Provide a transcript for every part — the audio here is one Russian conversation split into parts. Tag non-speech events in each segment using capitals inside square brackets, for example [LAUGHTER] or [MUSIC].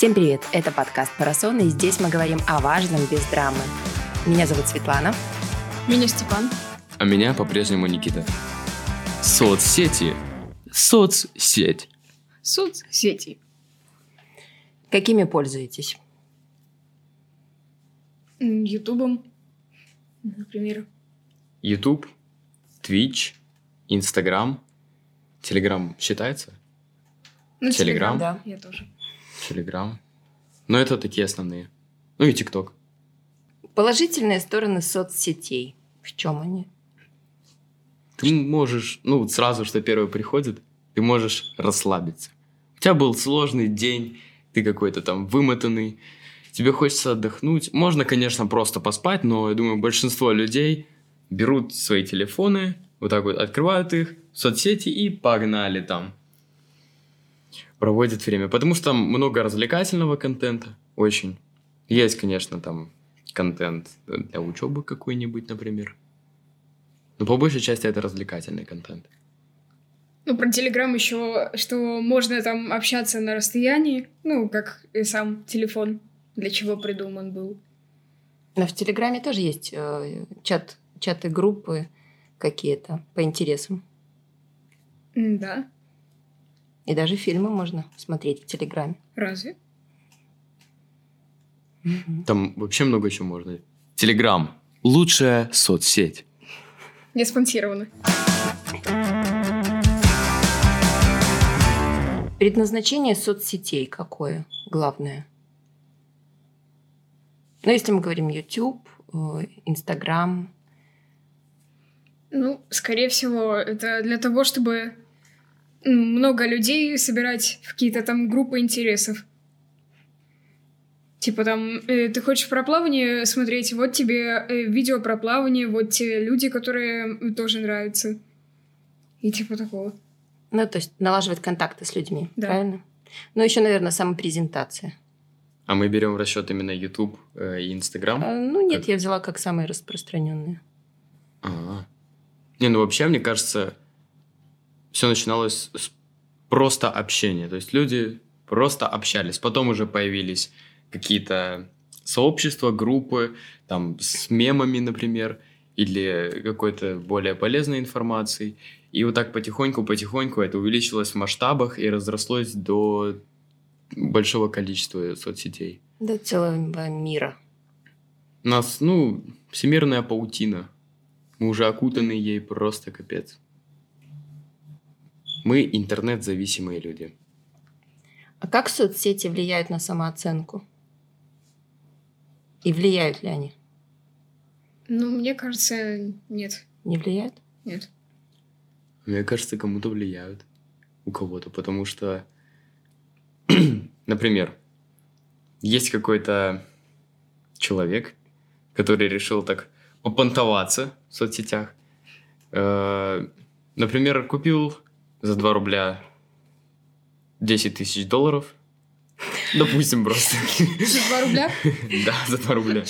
Всем привет! Это подкаст «Парасон», и здесь мы говорим о важном без драмы. Меня зовут Светлана. Меня Степан. А меня по-прежнему Никита. Соцсети. Соцсеть. Соцсети. Какими пользуетесь? Ютубом, например. YouTube, Twitch, Instagram. Telegram считается? Ну, Телеграм? Да. Я тоже. Telegram. Но это такие основные. Ну и TikTok. Положительные стороны соцсетей. В чем они? Ты можешь, ну, вот сразу, что первое приходит, ты можешь расслабиться. У тебя был сложный день, ты какой-то там вымотанный, тебе хочется отдохнуть. Можно, конечно, просто поспать, но я думаю, большинство людей берут свои телефоны, вот так вот открывают их, соцсети и погнали там. Проводят время. Потому что там много развлекательного контента, очень. Есть, конечно, там контент для учебы какой-нибудь, например. Но по большей части это развлекательный контент. Ну, про Телеграм еще, что можно там общаться на расстоянии, ну, как и сам телефон, для чего придуман был. Но в Телеграме тоже есть э, чат, чаты группы какие-то по интересам. Да, И даже фильмы можно смотреть в Телеграме. разве? Там вообще много чего можно. Телеграм. Лучшая соцсеть. Не спонсировано. Предназначение соцсетей какое главное? Ну, если мы говорим YouTube, э, Instagram, Ну, скорее всего, это для того, чтобы много людей собирать в какие-то там группы интересов. Типа там, э, ты хочешь про плавание смотреть, вот тебе э, видео про плавание, вот те люди, которые тоже нравятся. И типа такого. ну, то есть налаживать контакты с людьми, Да. правильно? Ну, еще, наверное, самопрезентация. А мы берем в расчет именно YouTube э, и Instagram. А, Ну, нет, Как? я взяла как самые распространенные. А. Не, ну вообще, мне кажется, все начиналось с просто общения. То есть люди просто общались. Потом уже появились какие-то сообщества, группы, там, с мемами, например, или какой-то более полезной информацией. И вот так потихоньку-потихоньку это увеличилось в масштабах и разрослось до большого количества соцсетей. До целого мира. У нас, ну, всемирная паутина. Мы уже окутаны ей просто капец. Мы интернет-зависимые люди. А как соцсети влияют на самооценку? И влияют ли они? Ну, мне кажется, нет. Не влияют? Нет. Мне кажется, кому-то влияют. У кого-то. Потому что, [CLEARS THROAT] например, есть какой-то человек, который решил так попонтоваться в соцсетях. Э, Например, купил за 2 рубля 10 тысяч долларов. Допустим, просто. За 2 рубля? [LAUGHS] Да, за 2 рубля.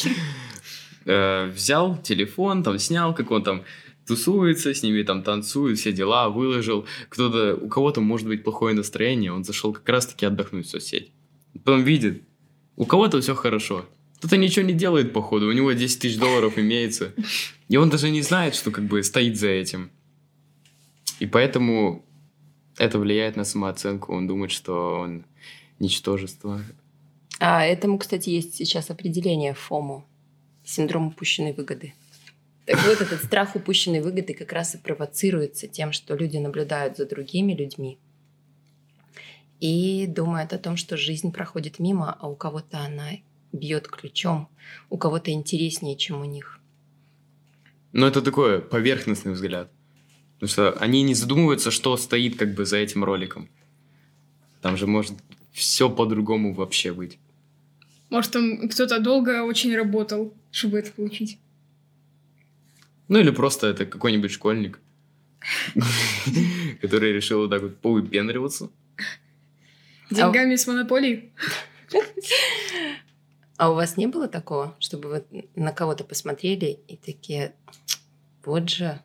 Э, Взял телефон, там снял, как он там тусуется, с ними там танцует, все дела, выложил. Кто-то, у кого-то может быть плохое настроение, он зашел как раз-таки отдохнуть в соцсеть. Потом видит, у кого-то все хорошо. Кто-то ничего не делает, походу, у него 10 тысяч долларов имеется. И он даже не знает, что как бы стоит за этим. И поэтому это влияет на самооценку. Он думает, что он ничтожество. А этому, кстати, есть сейчас определение ФОМО. Синдром упущенной выгоды. Так вот, этот страх упущенной выгоды как раз и провоцируется тем, что люди наблюдают за другими людьми и думают о том, что жизнь проходит мимо, а у кого-то она бьет ключом, у кого-то интереснее, чем у них. Но это такой поверхностный взгляд. Потому что они не задумываются, что стоит как бы за этим роликом. Там же может все по-другому вообще быть. Может, там кто-то долго очень работал, чтобы это получить. Ну или просто это какой-нибудь школьник, [LAUGHS] который решил вот так вот повыпендриваться. Деньгами с монополией? А у вас не было такого, чтобы вы на кого-то посмотрели и такие, вот же,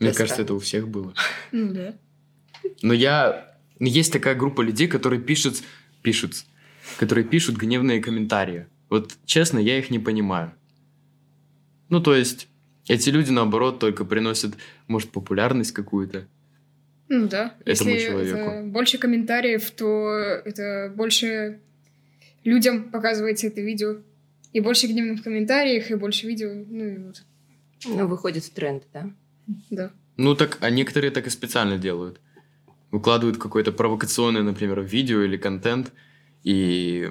Мне Да, кажется, это у всех было. Ну да. Но я... Есть такая группа людей, которые пишут, пишут, которые пишут гневные комментарии. Вот честно, я их не понимаю. Ну, то есть, эти люди, наоборот, только приносят, может, популярность какую-то. Ну да. Этому Если человеку. это больше комментариев, то это больше людям показывается это видео. И больше гневных комментариев, и больше видео. Ну и вот. Ну, выходит в тренд, да? Да. Ну, так, а некоторые так и специально делают. Выкладывают какое-то провокационное, например, видео или контент, и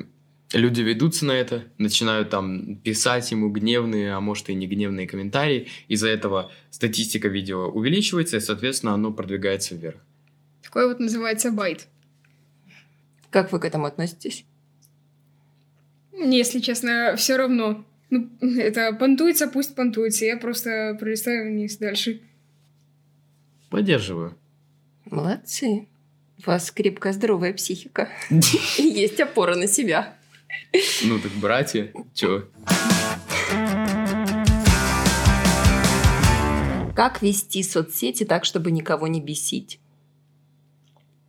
люди ведутся на это, начинают там писать ему гневные, а может и не гневные комментарии. Из-за этого статистика видео увеличивается, и, соответственно, оно продвигается вверх. Такое вот называется байт. Как вы к этому относитесь? Мне, если честно, все равно. Ну, [LAUGHS] это понтуется, пусть понтуется. Я просто пролистаю вниз дальше. Поддерживаю. Молодцы. У вас крепкая, здоровая психика. [LAUGHS] Есть опора на себя. Ну, так, братья, чё? Как вести соцсети так, чтобы никого не бесить?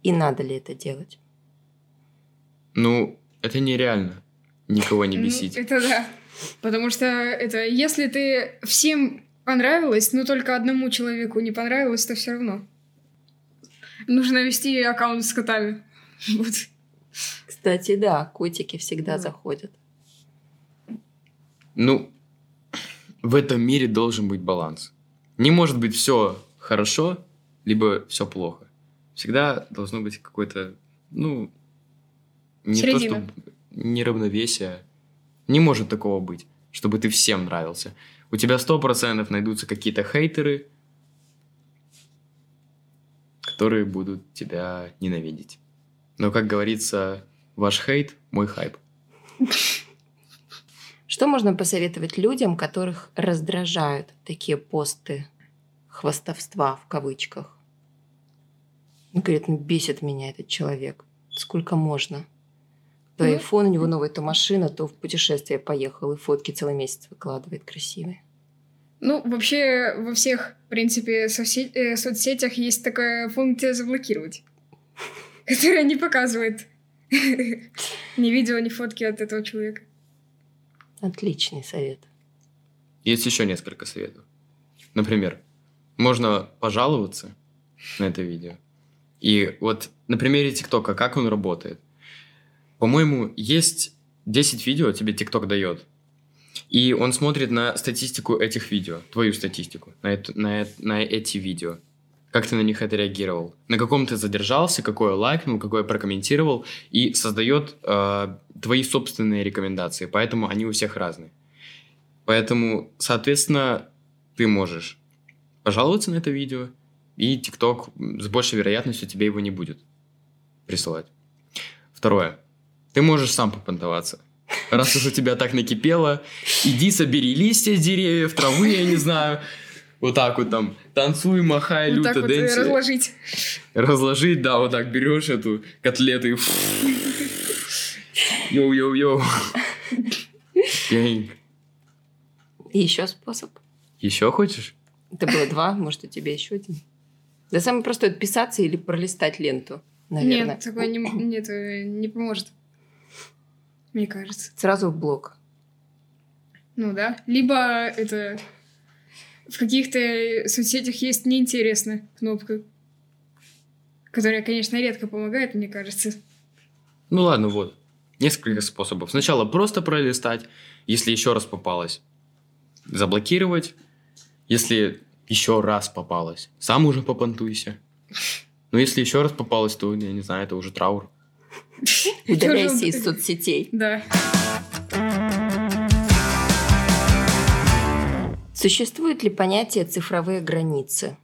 И надо ли это делать? Ну, это нереально. Никого не Ну, бесить. это да. Потому что это, если ты всем понравилось, но только одному человеку не понравилось, то все равно. Нужно вести аккаунт с котами. [LAUGHS] Вот. Кстати, да, котики всегда Да. заходят. Ну, в этом мире должен быть баланс. Не может быть все хорошо, либо все плохо. Всегда должно быть какое-то, ну, не то, Середина. что неравновесие. Не может такого быть, чтобы ты всем нравился. У тебя сто процентов найдутся какие-то хейтеры, которые будут тебя ненавидеть. Но, как говорится, ваш хейт – мой хайп. Что можно посоветовать людям, которых раздражают такие посты хвастовства в кавычках? Он говорит, ну бесит меня этот человек. Сколько можно? То айфон у него новый, то машина, то в путешествие поехал, и фотки целый месяц выкладывает красивые. Ну, вообще, во всех, в принципе, соцсе- э, соцсетях есть такая функция заблокировать, [LAUGHS] которая не показывает [LAUGHS] ни видео, ни фотки от этого человека. Отличный совет. Есть еще несколько советов. Например, можно пожаловаться на это видео. И вот на примере ТикТока, как он работает. По-моему, есть 10 видео, тебе ТикТок дает. И он смотрит на статистику этих видео, твою статистику, на, эту- на, на эти видео. Как ты на них отреагировал? На каком ты задержался, какое лайкнул, какое прокомментировал, и создает э, твои собственные рекомендации. Поэтому они у всех разные. Поэтому, соответственно, ты можешь пожаловаться на это видео, и ТикТок с большей вероятностью тебе его не будет присылать. Второе. Ты можешь сам попонтоваться. Раз уж у тебя так накипело, иди собери листья с деревьев, травы, я не знаю. Вот так вот там танцуй, махай, Вот люто, так вот dance. разложить. Разложить, да, вот так берешь эту котлету и... Йоу-йоу-йоу. И еще способ. Еще хочешь? Это было два, может, у тебя еще один. Да самый простой отписаться или пролистать ленту, наверное. Нет, такое не, нет, не поможет. Мне кажется. Сразу в блок. Ну да. Либо это в каких-то соцсетях есть неинтересно кнопка, которая, конечно, редко помогает, мне кажется. Ну ладно, вот. Несколько способов. Сначала просто пролистать, если еще раз попалось. Заблокировать, если еще раз попалось. Сам уже попонтуйся. Но если еще раз попалось, то, я не знаю, это уже траур. Удаляйся из соцсетей. Да. Существует ли понятие цифровые границы?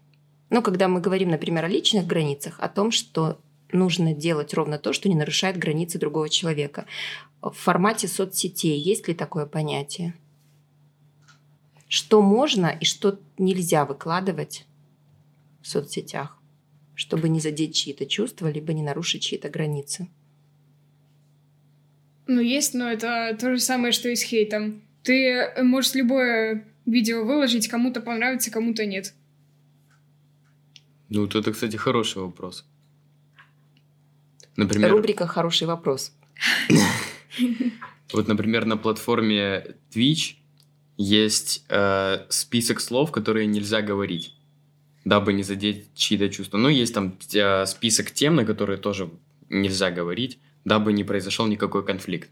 Ну, когда мы говорим, например, о личных границах, о том, что нужно делать ровно то, что не нарушает границы другого человека. В формате соцсетей есть ли такое понятие? Что можно и что нельзя выкладывать в соцсетях, чтобы не задеть чьи-то чувства, либо не нарушить чьи-то границы? Ну, есть, но это то же самое, что и с хейтом. Ты можешь любое видео выложить, кому-то понравится, кому-то нет. Ну, вот это, кстати, хороший вопрос. Например, Рубрика «Хороший вопрос». Вот, например, на платформе Twitch есть э, список слов, которые нельзя говорить, дабы не задеть чьи-то чувства. Ну, есть там э, список тем, на которые тоже нельзя говорить, дабы не произошел никакой конфликт.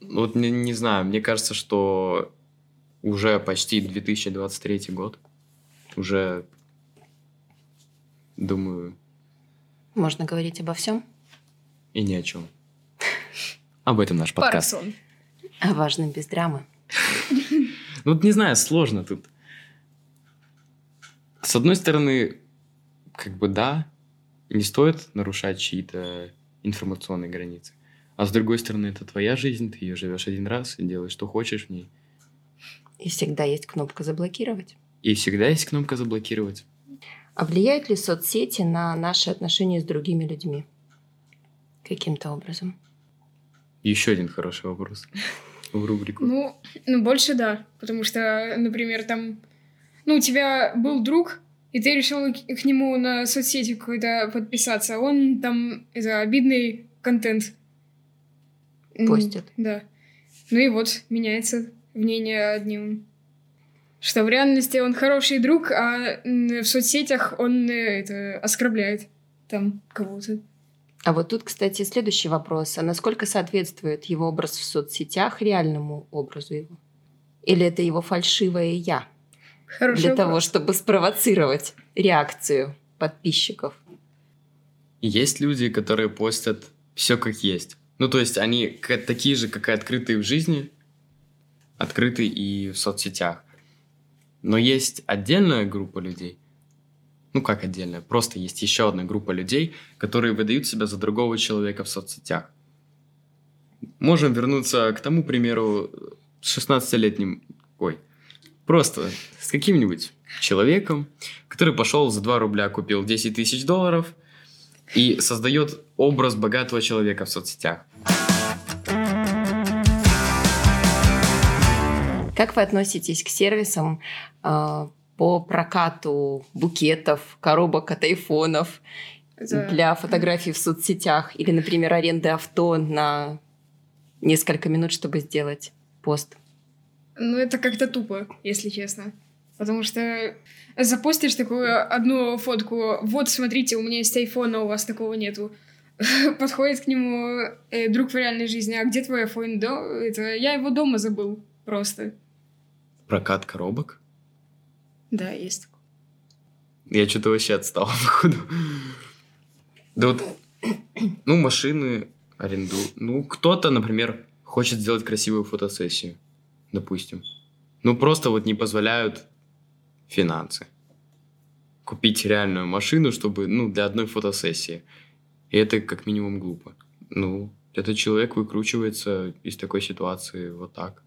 Вот не, не знаю, мне кажется, что уже почти 2023 год. Уже, думаю... Можно говорить обо всем? И ни о чем. [LAUGHS] Об этом наш подкаст. Парсон. О важном без драмы. [LAUGHS] Ну, вот не знаю, сложно тут. С одной стороны, как бы да, не стоит нарушать чьи-то информационные границы. А с другой стороны, это твоя жизнь, ты ее живешь один раз и делаешь, что хочешь в ней. И всегда есть кнопка «Заблокировать». И всегда есть кнопка «Заблокировать». А влияют ли соцсети на наши отношения с другими людьми? Каким-то образом? Еще один хороший вопрос в рубрику. Ну, ну, больше да. Потому что, например, там... Ну, у тебя был друг, и ты решил к, нему на соцсети какой-то подписаться. а Он там, это, обидный контент. Постит. Да. Ну и вот, меняется мнение одним. Что в реальности он хороший друг, а в соцсетях он э, это оскорбляет там кого-то. А вот тут, кстати, следующий вопрос. А насколько соответствует его образ в соцсетях реальному образу его? Или это его фальшивое «я» Хороший для вопрос. того, чтобы спровоцировать реакцию подписчиков? Есть люди, которые постят все как есть. Ну, то есть они такие же, как и открытые в жизни, открыты и в соцсетях. Но есть отдельная группа людей, ну как отдельная, просто есть еще одна группа людей, которые выдают себя за другого человека в соцсетях. Можем вернуться к тому примеру с 16-летним, ой, просто с каким-нибудь человеком, который пошел за 2 рубля, купил 10 тысяч долларов и создает образ богатого человека в соцсетях. Как вы относитесь к сервисам э, по прокату букетов, коробок от айфонов Это- для фотографий в соцсетях? Или, например, аренды авто на несколько минут, чтобы сделать пост? Ну, это как-то тупо, если честно. Потому что запостишь такую одну фотку, вот, смотрите, у меня есть айфон, а у вас такого нету. [LAUGHS] Подходит к нему э, друг в реальной жизни, а где твой айфон? Да, это я его дома забыл просто. Прокат коробок? Да, есть такое. Я что-то вообще отстал, [LAUGHS] походу. Да вот, ну, машины аренду. Ну, кто-то, например, хочет сделать красивую фотосессию, допустим. Ну, просто вот не позволяют финансы. Купить реальную машину, чтобы, ну, для одной фотосессии. И это как минимум глупо. Ну, этот человек выкручивается из такой ситуации вот так.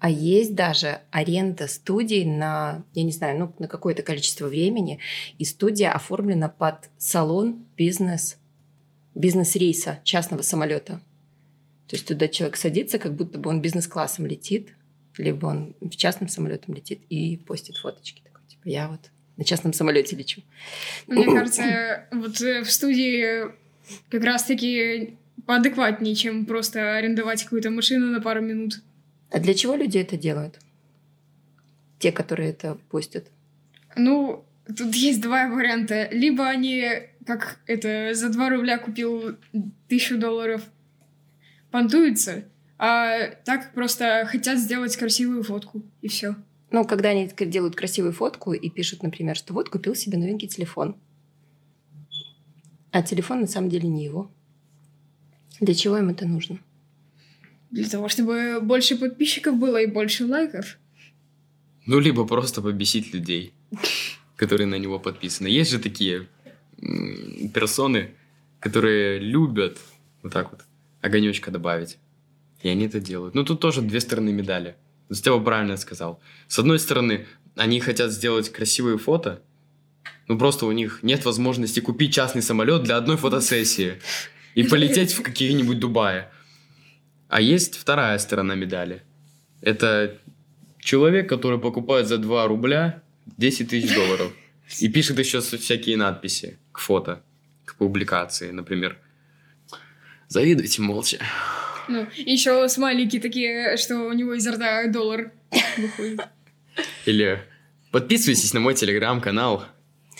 А есть даже аренда студий на, я не знаю, ну, на какое-то количество времени, и студия оформлена под салон бизнес, бизнес-рейса частного самолета. То есть туда человек садится, как будто бы он бизнес-классом летит, либо он в частном самолетом летит и постит фоточки. Такой, типа, я вот на частном самолете лечу. Мне [CLEARS THROAT] кажется, вот э, в студии как раз-таки поадекватнее, чем просто арендовать какую-то машину на пару минут. А для чего люди это делают? Те, которые это постят. Ну, тут есть два варианта. Либо они, как это, за 2 рубля купил тысячу долларов, понтуются, а так просто хотят сделать красивую фотку, и все. Ну, когда они делают красивую фотку и пишут, например, что вот купил себе новенький телефон. А телефон на самом деле не его. Для чего им это нужно? Для того, чтобы больше подписчиков было и больше лайков. Ну, либо просто побесить людей, которые на него подписаны. Есть же такие персоны, которые любят вот так вот огонечка добавить. И они это делают. Ну, тут тоже две стороны медали. Стева правильно сказал. С одной стороны, они хотят сделать красивые фото, ну, просто у них нет возможности купить частный самолет для одной фотосессии и полететь в какие-нибудь Дубаи. А есть вторая сторона медали. Это человек, который покупает за 2 рубля 10 тысяч долларов и пишет еще всякие надписи к фото, к публикации, например. Завидуйте молча. Ну, еще смайлики такие, что у него изо рта доллар выходит. Или подписывайтесь на мой телеграм-канал.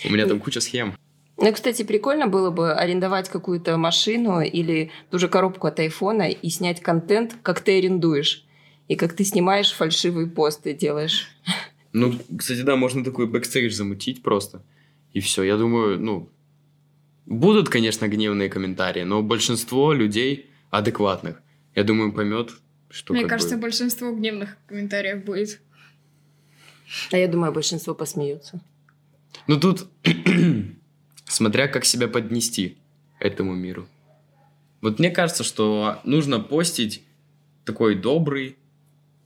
У меня там куча схем. Ну, кстати, прикольно было бы арендовать какую-то машину или ту же коробку от айфона и снять контент, как ты арендуешь. И как ты снимаешь фальшивые посты, делаешь. Ну, кстати, да, можно такой бэкстейдж замутить просто. И все. Я думаю, ну, будут, конечно, гневные комментарии, но большинство людей адекватных, я думаю, поймет, что Мне как кажется, бы... большинство гневных комментариев будет. А я думаю, большинство посмеются. Ну, тут [CLEARS THROAT] смотря как себя поднести этому миру. Вот мне кажется, что нужно постить такой добрый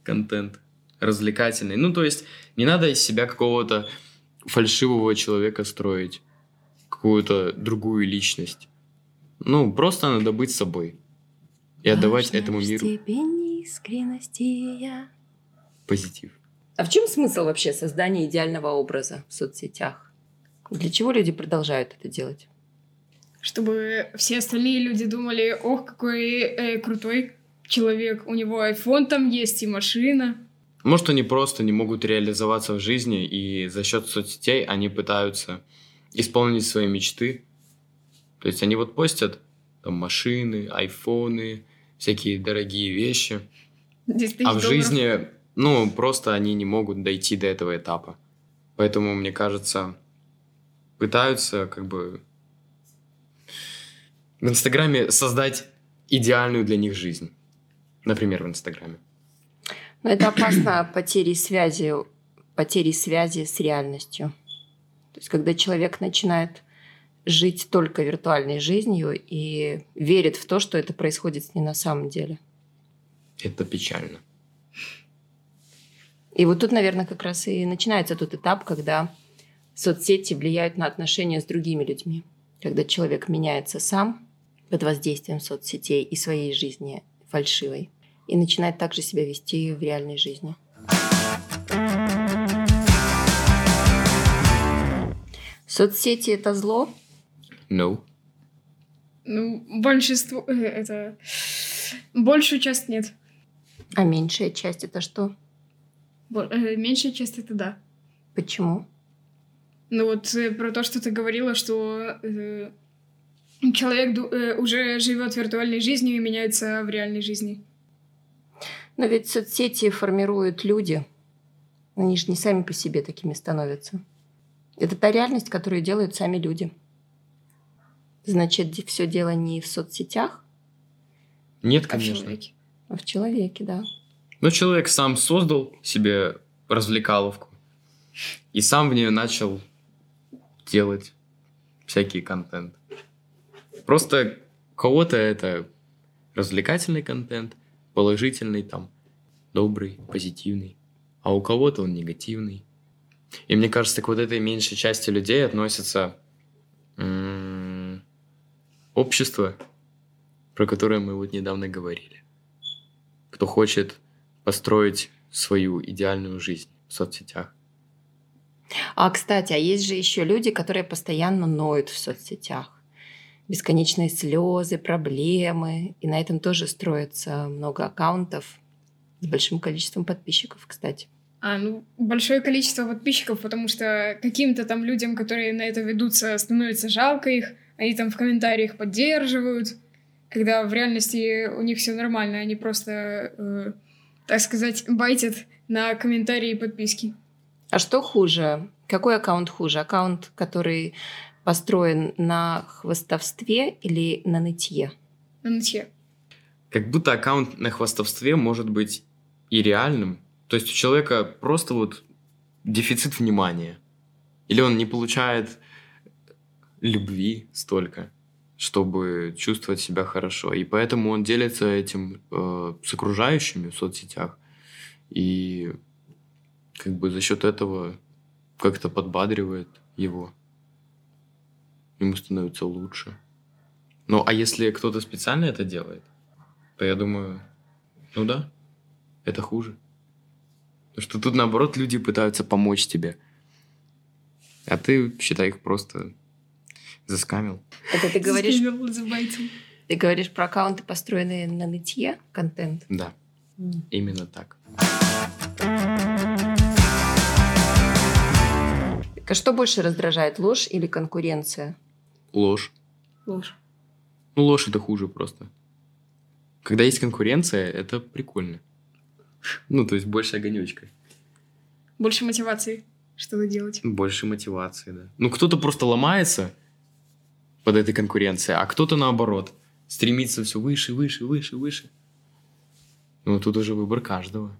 контент, развлекательный. Ну, то есть не надо из себя какого-то фальшивого человека строить, какую-то другую личность. Ну, просто надо быть собой и отдавать этому миру степени искренности я. позитив. А в чем смысл вообще создания идеального образа в соцсетях? Для чего люди продолжают это делать? Чтобы все остальные люди думали, ох, какой э, крутой человек. У него iPhone там есть и машина. Может, они просто не могут реализоваться в жизни, и за счет соцсетей они пытаются исполнить свои мечты. То есть они вот постят там машины, айфоны, всякие дорогие вещи. 10 тысяч А в жизни, ну, просто они не могут дойти до этого этапа. Поэтому, мне кажется, пытаются как бы в Инстаграме создать идеальную для них жизнь. Например, в Инстаграме. Но это опасно потерей связи, потерей связи с реальностью. То есть, когда человек начинает жить только виртуальной жизнью и верит в то, что это происходит ним на самом деле. Это печально. И вот тут, наверное, как раз и начинается тот этап, когда соцсети влияют на отношения с другими людьми. Когда человек меняется сам под воздействием соцсетей и своей жизни фальшивой. И начинает также себя вести в реальной жизни. Соцсети это зло? No. Ну, большинство... э, это... Большую часть нет. А меньшая часть это что? Бо- э, меньшая часть это да. Почему? Ну вот э, про то, что ты говорила, что э, человек ду- э, уже живет виртуальной жизнью и меняется в реальной жизни. Но ведь соцсети формируют люди. Они же не сами по себе такими становятся. Это та реальность, которую делают сами люди. Значит, все дело не в соцсетях, Нет, А в конечно. человеке. а в человеке, да. Но человек сам создал себе развлекаловку и сам в нее начал делать всякий контент. Просто у кого-то это развлекательный контент, положительный там, добрый, позитивный, а у кого-то он негативный. И мне кажется, к вот этой меньшей части людей относится м, общество, про которое мы вот недавно говорили кто хочет построить свою идеальную жизнь в соцсетях. А, кстати, а есть же еще люди, которые постоянно ноют в соцсетях. Бесконечные слезы, проблемы. И на этом тоже строится много аккаунтов с большим количеством подписчиков, кстати. А, ну, большое количество подписчиков, потому что каким-то там людям, которые на это ведутся, становится жалко их, они там в комментариях поддерживают, когда в реальности у них все нормально, они просто, э, так сказать, байтят на комментарии и подписки. А что хуже? Какой аккаунт хуже? Аккаунт, который построен на хвостовстве или на нытье? На нытье. Как будто аккаунт на хвастовстве может быть и реальным. То есть у человека просто вот дефицит внимания. Или он не получает любви столько, чтобы чувствовать себя хорошо. И поэтому он делится этим э, с окружающими в соцсетях. И как бы за счет этого как-то подбадривает его. Ему становится лучше. Ну, а если кто-то специально это делает, то я думаю, ну да, это хуже. Потому что тут, наоборот, люди пытаются помочь тебе. А ты, считай, их просто заскамил. Это ты говоришь. Ты говоришь про аккаунты, построенные на нытье, контент? Да, именно так. Так а что больше раздражает, ложь или конкуренция? Ложь. Ложь. Ну, ложь это хуже просто. Когда есть конкуренция, это прикольно. Ну, то есть больше огонечка. Больше мотивации что-то делать. Больше мотивации, да. Ну, кто-то просто ломается под этой конкуренцией, а кто-то наоборот стремится все выше, выше, выше, выше. Ну, тут уже выбор каждого.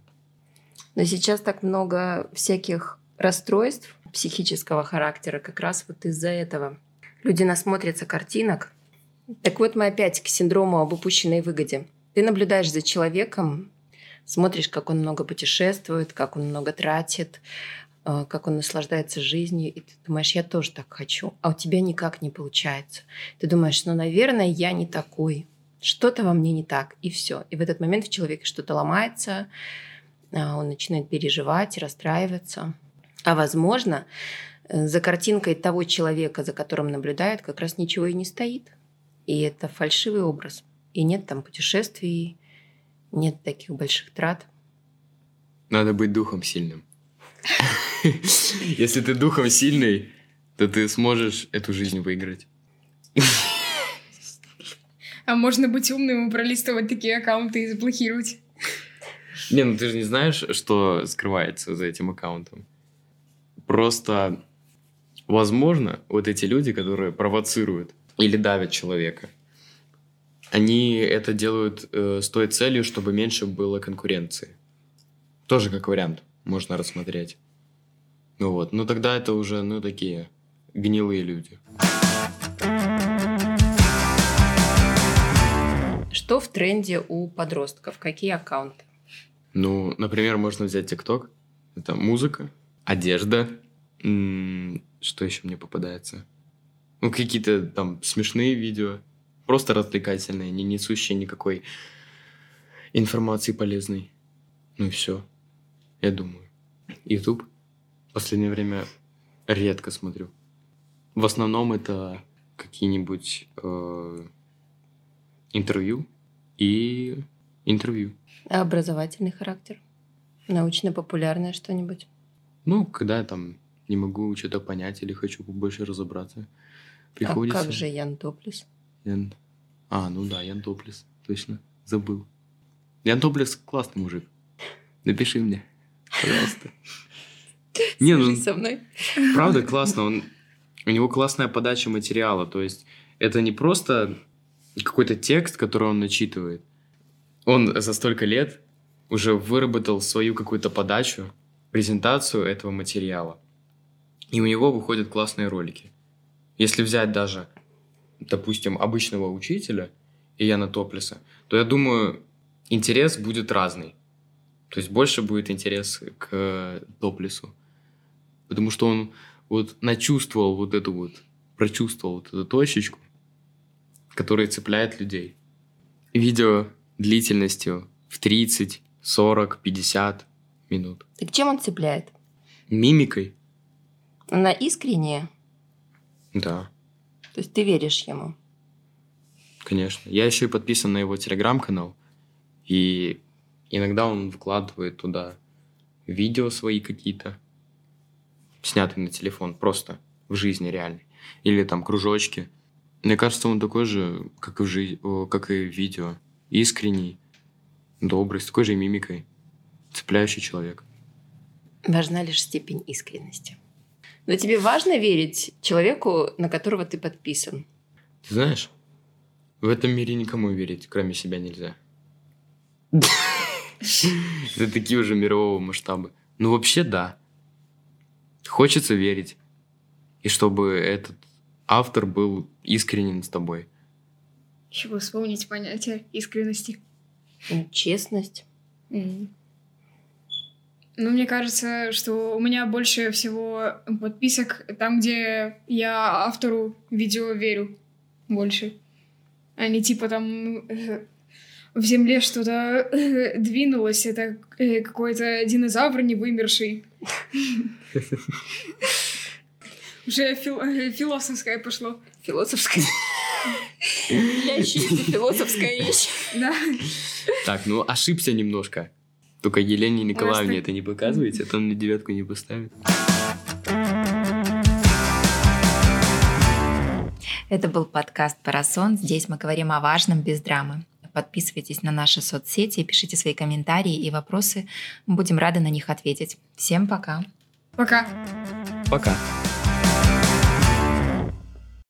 Но сейчас так много всяких расстройств психического характера как раз вот из-за этого. Люди насмотрятся картинок. Так вот мы опять к синдрому об упущенной выгоде. Ты наблюдаешь за человеком, смотришь, как он много путешествует, как он много тратит, как он наслаждается жизнью, и ты думаешь, я тоже так хочу, а у тебя никак не получается. Ты думаешь, ну, наверное, я не такой, что-то во мне не так, и все. И в этот момент в человеке что-то ломается, а, он начинает переживать, расстраиваться. А возможно, э, за картинкой того человека, за которым наблюдают, как раз ничего и не стоит. И это фальшивый образ. И нет там путешествий, нет таких больших трат. Надо быть духом сильным. [LAUGHS] Если ты духом сильный, то ты сможешь эту жизнь выиграть. А можно быть умным и пролистывать такие аккаунты и заблокировать. Не, ну ты же не знаешь, что скрывается за этим аккаунтом. Просто, возможно, вот эти люди, которые провоцируют или давят человека, они это делают э, с той целью, чтобы меньше было конкуренции. Тоже как вариант можно рассмотреть. Ну вот, ну тогда это уже, ну, такие гнилые люди. Что в тренде у подростков? Какие аккаунты? Ну, например, можно взять ТикТок. Это музыка, одежда. Что еще мне попадается? Ну, какие-то там смешные видео. Просто развлекательные, не несущие никакой информации полезной. Ну и все. Я думаю. Ютуб в последнее время редко смотрю. В основном это какие-нибудь э, интервью и интервью. А образовательный характер? Научно-популярное что-нибудь? Ну, когда я там не могу что-то понять или хочу побольше разобраться, А приходится... как же Ян Топлис? Ян... А, ну да, Ян Топлес, точно, забыл. Ян Топлес классный мужик. Напиши мне, пожалуйста. [LAUGHS] Не, ну, со мной. правда классно. Он, у него классная подача материала. То есть это не просто какой-то текст, который он начитывает. Он за столько лет уже выработал свою какую-то подачу, презентацию этого материала. И у него выходят классные ролики. Если взять даже, допустим, обычного учителя и Яна Топлеса, то я думаю, интерес будет разный. То есть больше будет интерес к Топлесу. Потому что он вот начувствовал вот эту вот, прочувствовал вот эту точечку, которая цепляет людей. Видео длительностью в 30, 40, 50 минут. Так чем он цепляет? Мимикой, Она искренняя? да, То есть ты веришь ему? конечно. Я еще и подписан на его телеграм-канал, и иногда он выкладывает туда видео свои какие-то, снятые на телефон, просто в жизни реальной. Или там кружочки. Мне кажется, он такой же, как и в, жи- как и в видео. Искренний, добрый, с такой же мимикой. Цепляющий человек. Важна лишь степень искренности. Но тебе важно верить человеку, на которого ты подписан. Ты знаешь, в этом мире никому верить, кроме себя, нельзя. [LAUGHS] Это такие уже мирового масштаба. Ну, вообще, да. Хочется верить. И чтобы этот автор был искренен с тобой. Еще бы вспомнить понятие искренности. Честность. Ну, мне кажется, что у меня больше всего подписок там, где я автору видео верю больше. А не типа там э, в земле что-то э, двинулось, это э, какой-то динозавр не вымерший. Уже э, философское пошло. Философское. Лящаяся философская речь. Да. Так, ну ошибся немножко. Только Елене Николаевне это не показывайте, а то мне девятку не поставит. Это был подкаст «Парасон». Здесь мы говорим о важном без драмы. Подписывайтесь на наши соцсети, пишите свои комментарии и вопросы. Мы будем рады на них ответить. Всем пока! Пока. Пока.